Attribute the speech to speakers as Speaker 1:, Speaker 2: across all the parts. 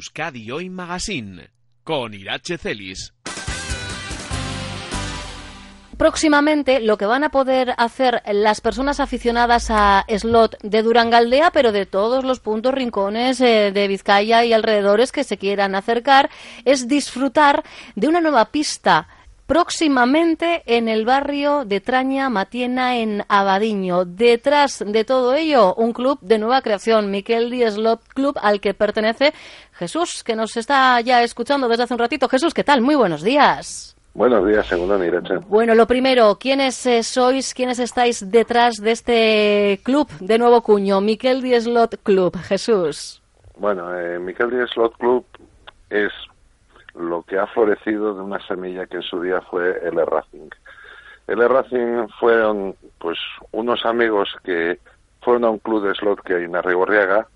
Speaker 1: Euskadi Hoy Magazine con Irache Celis.
Speaker 2: próximamente lo que van a poder hacer las personas aficionadas a slot de Durangaldea, pero de todos los puntos, rincones eh, de Vizcaya y alrededores que se quieran acercar, es disfrutar de una nueva pista próximamente en el barrio de Traña Matiena en Abadiño. Detrás de todo ello, un club de nueva creación, Miquel Di Slot Club, al que pertenece Jesús, que nos está ya escuchando desde hace un ratito. Jesús, ¿qué tal? Muy buenos días.
Speaker 3: Buenos días, segundo Irache.
Speaker 2: Bueno, lo primero, ¿quiénes eh, sois, quiénes estáis detrás de este club de nuevo cuño, Miquel Di Slot Club? Jesús.
Speaker 3: Bueno, eh, Miquel Di Slot Club es lo que ha florecido de una semilla que en su día fue el Racing. El Racing fueron pues unos amigos que fueron a un club de slot que hay en Arrigorriaga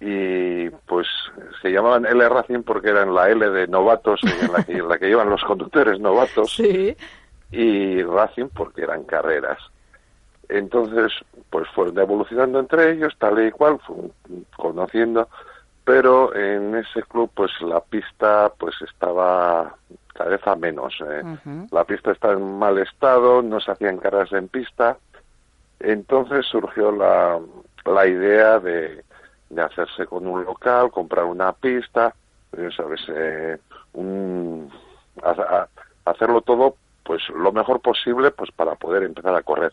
Speaker 3: y pues se llamaban L Racing porque eran la L de novatos en la que, en la que llevan los conductores novatos y Racing porque eran carreras. Entonces, pues fueron evolucionando entre ellos, tal y cual, conociendo, pero en ese club, pues la pista, pues estaba cada vez a menos. ¿eh? La pista está en mal estado, no se hacían carreras en pista, entonces surgió la, la idea de, de hacerse con un local, comprar una pista, ¿sabes? Eh, un, hacerlo todo pues lo mejor posible pues para poder empezar a correr.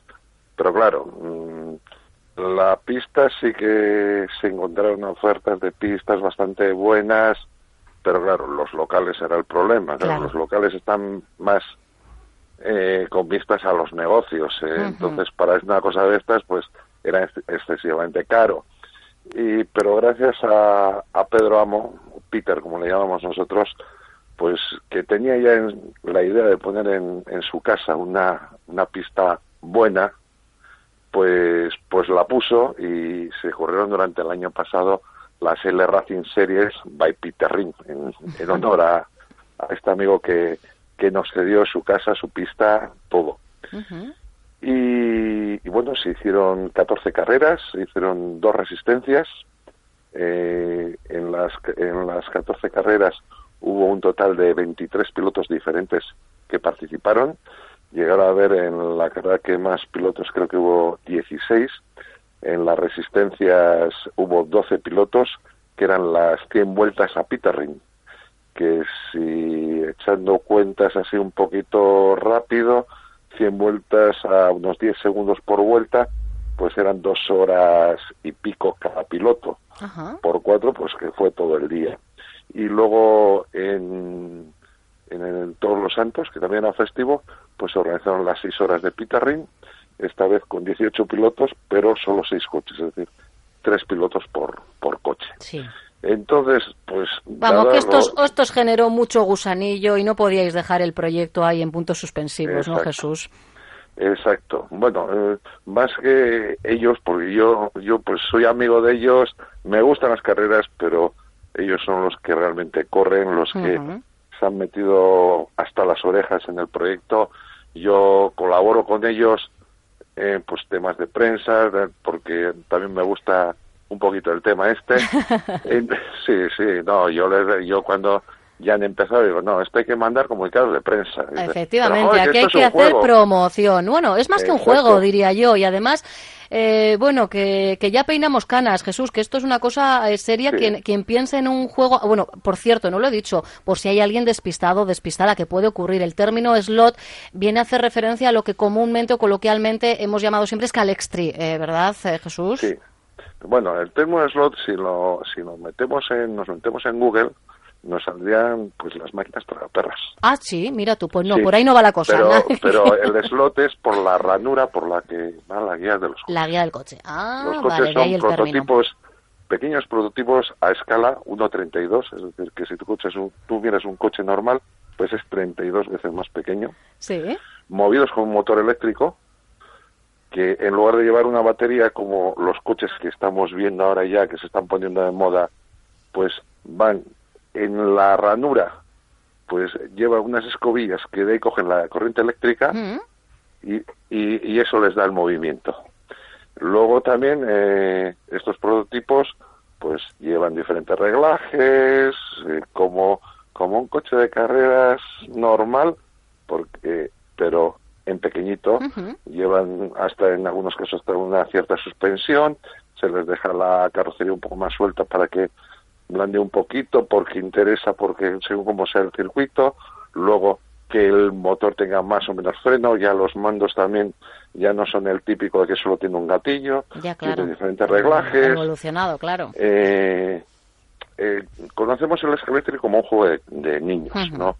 Speaker 3: Pero claro, mm, la pista sí que se encontraron ofertas de pistas bastante buenas, pero claro, los locales era el problema. Los locales están más eh, con vistas a los negocios. ¿eh? Entonces, para una cosa de estas, pues era excesivamente caro. Y, pero gracias a, a Pedro Amo, Peter, como le llamamos nosotros, pues que tenía ya la idea de poner en, en su casa una, una pista buena, pues, pues la puso y se corrieron durante el año pasado las L Racing Series by Peter Ring, en, honor a, este amigo que, que nos cedió su casa, su pista, todo. y, bueno, se hicieron 14 carreras, se hicieron dos resistencias. Eh, en, las, en las 14 carreras hubo un total de 23 pilotos diferentes que participaron llegar a ver en la carrera que más pilotos, creo que hubo 16. En las resistencias hubo 12 pilotos, que eran las 100 vueltas a Ring que si echando cuentas así un poquito rápido, 100 vueltas a unos 10 segundos por vuelta, pues eran dos horas y pico cada piloto. Por cuatro, pues que fue todo el día. Y luego en en Todos los Santos, que también era festivo, pues se organizaron las seis horas de Ring, esta vez con 18 pilotos, pero solo seis coches, es decir, tres pilotos por, por coche.
Speaker 2: Sí.
Speaker 3: Entonces, pues...
Speaker 2: Vamos, que estos, estos generó mucho gusanillo y no podíais dejar el proyecto ahí en puntos suspensivos, ¿no, Jesús?
Speaker 3: Exacto. Bueno, eh, más que ellos, porque yo, yo pues soy amigo de ellos, me gustan las carreras, pero ellos son los que realmente corren, los que se han metido hasta las orejas en el proyecto. Yo colaboro con ellos en pues temas de prensa, porque también me gusta un poquito el tema este. sí, sí, no, yo, yo cuando ya han empezado, digo, no, esto hay que mandar comunicados de prensa.
Speaker 2: Efectivamente, aquí hay que hacer promoción. Bueno, es más que un juego, diría yo, y además eh, bueno, que, que, ya peinamos canas, Jesús, que esto es una cosa eh, seria. Quien, quien piense en un juego, bueno, por cierto, no lo he dicho, por si hay alguien despistado o despistada que puede ocurrir. El término slot viene a hacer referencia a lo que comúnmente o coloquialmente hemos llamado siempre escalextri, eh, ¿verdad, Jesús?
Speaker 3: Sí. Bueno, el término slot, si lo, si lo metemos en, nos metemos en Google, nos saldrían pues las máquinas perras.
Speaker 2: Ah, sí, mira tú, pues no, por ahí no va la cosa.
Speaker 3: Pero, el slot es por la ranura por la que va la guía de los coches.
Speaker 2: La guía del coche. Ah,
Speaker 3: los coches son prototipos pequeños prototipos a escala 1.32, es decir, que si tu coche es un, tú miras un coche normal, pues es 32 veces más pequeño.
Speaker 2: Sí.
Speaker 3: Movidos con un motor eléctrico, que en lugar de llevar una batería como los coches que estamos viendo ahora ya, que se están poniendo de moda, pues van en la ranura, pues lleva unas escobillas que de ahí cogen la corriente eléctrica
Speaker 2: Mm.
Speaker 3: y, y, y eso les da el movimiento. Luego también eh, estos prototipos pues llevan diferentes reglajes, eh, como, como un coche de carreras normal, porque, pero en pequeñito, llevan hasta en algunos casos hasta una cierta suspensión, se les deja la carrocería un poco más suelta para que blande un poquito porque interesa, porque según cómo sea el circuito, luego que el motor tenga más o menos freno, ya los mandos también ya no son el típico de que solo tiene un gatillo,
Speaker 2: Ya, claro.
Speaker 3: tiene diferentes reglajes.
Speaker 2: Evolucionado, claro.
Speaker 3: Eh, eh, conocemos el escalete como un juego de, de niños. ¿no?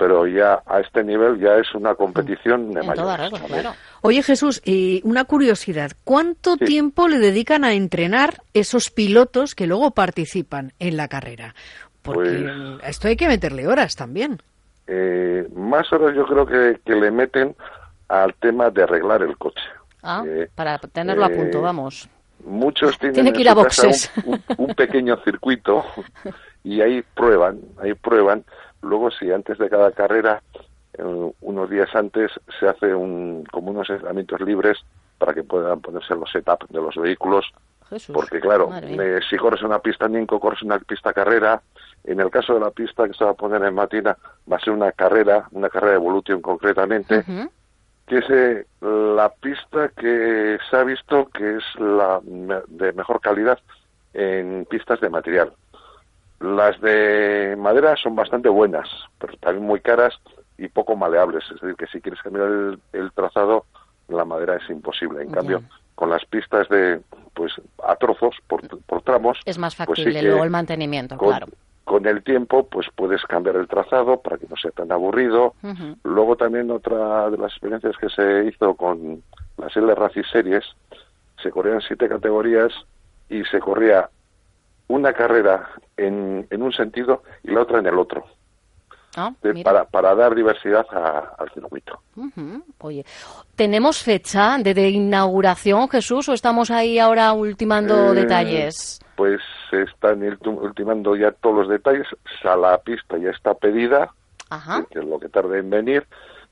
Speaker 3: Pero ya a este nivel ya es una competición de
Speaker 2: regla, claro.
Speaker 4: Oye Jesús, y una curiosidad, ¿cuánto
Speaker 3: Sí.
Speaker 4: tiempo le dedican a entrenar esos pilotos que luego participan en la carrera? Porque
Speaker 3: Pues-
Speaker 4: a esto hay que meterle horas también.
Speaker 3: Eh, más horas yo creo que, que le meten al tema de arreglar el coche.
Speaker 2: Ah,
Speaker 3: Eh,
Speaker 2: para tenerlo a
Speaker 3: eh,
Speaker 2: punto, vamos.
Speaker 3: Muchos tienen
Speaker 2: Tiene
Speaker 3: en
Speaker 2: que ir a boxes.
Speaker 3: Un, un- un pequeño circuito y ahí prueban, ahí prueban. Luego, si antes de cada carrera, eh, unos días antes, se hace un, como unos entrenamientos libres para que puedan ponerse los setup de los vehículos
Speaker 2: Jesús.
Speaker 3: porque claro, eh, si corres una pista Ninco, corres una pista carrera, en el caso de la pista que se va a poner en Matina, va a ser una carrera, una carrera de Evolution concretamente, que es eh, la pista que se ha visto que es la de mejor calidad en pistas de material. Las de madera son bastante buenas, pero también muy caras y poco maleables. Es decir, que si quieres cambiar el, el trazado, la madera es imposible. En cambio, con las pistas de, pues, a trozos, por, por tramos,
Speaker 2: Es más
Speaker 3: pues sí
Speaker 2: factible luego el mantenimiento,
Speaker 3: con,
Speaker 2: claro.
Speaker 3: con el tiempo, pues puedes cambiar el trazado para que no sea tan aburrido. Luego también otra de las experiencias que se hizo con las L Racing Series, se corrían siete categorías y se corría una carrera en, en un sentido y la otra en el otro,
Speaker 2: Ah,
Speaker 3: de- para, para dar diversidad a- al circuito.
Speaker 2: Ujú. Oye, ¿tenemos fecha de, de inauguración, Jesús, o estamos ahí ahora ultimando
Speaker 3: Eh,
Speaker 2: detalles?
Speaker 3: Pues se están ultim- ultimando ya todos los detalles, la pista ya está pedida,
Speaker 2: Ajá.
Speaker 3: que es lo que tarde en venir,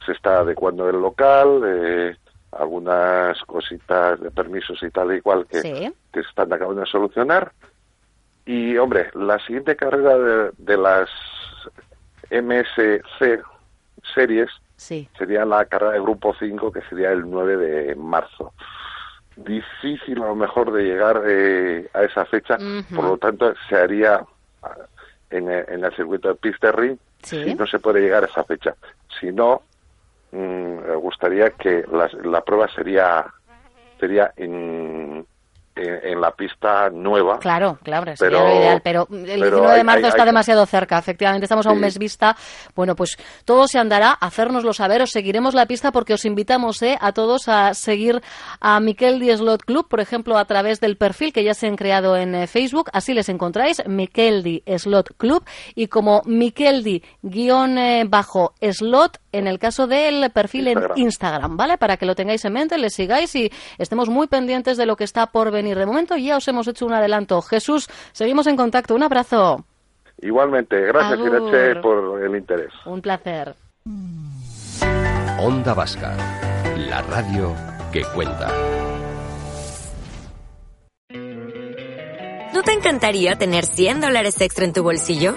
Speaker 3: se está adecuando el local, eh, algunas cositas de permisos y tal y cual que,
Speaker 2: Sí.
Speaker 3: que se están acabando de solucionar. Y, hombre, la siguiente carrera de, de las MSC series
Speaker 2: Sí.
Speaker 3: sería la carrera de Grupo 5, que sería el 9 de marzo. Difícil a lo mejor de llegar eh, a esa fecha, por lo tanto se haría ah, en, el- en el circuito de pista ring
Speaker 2: Sí.
Speaker 3: si no se puede llegar a esa fecha. Si no, mm, me gustaría que las- la prueba sería sería en, en, en la pista nueva.
Speaker 2: Claro, claro, sería
Speaker 3: Pero-
Speaker 2: lo ideal, pero el
Speaker 3: pero
Speaker 2: 19 de marzo
Speaker 3: hay-
Speaker 2: está
Speaker 3: hay-
Speaker 2: demasiado cerca, efectivamente, estamos a un
Speaker 3: Sí.
Speaker 2: mes vista. Bueno, pues todo se andará, hacérnoslo saber, os seguiremos la pista porque os invitamos eh, a todos a seguir a Miquel Di Slot Club, por ejemplo, a través del perfil que ya se han creado en eh, Facebook, así les encontráis, Miquel Di Slot Club, y como Miquel En el caso del perfil
Speaker 3: Instagram.
Speaker 2: en Instagram, ¿vale? Para que lo tengáis en mente, le sigáis y estemos muy pendientes de lo que está por venir. De momento ya os hemos hecho un adelanto. Jesús, seguimos en contacto. Un abrazo.
Speaker 3: Igualmente, gracias. Irache por el interés.
Speaker 2: Un placer.
Speaker 5: Onda Vasca, la radio que cuenta.
Speaker 6: ¿No te encantaría tener 100 dólares extra en tu bolsillo?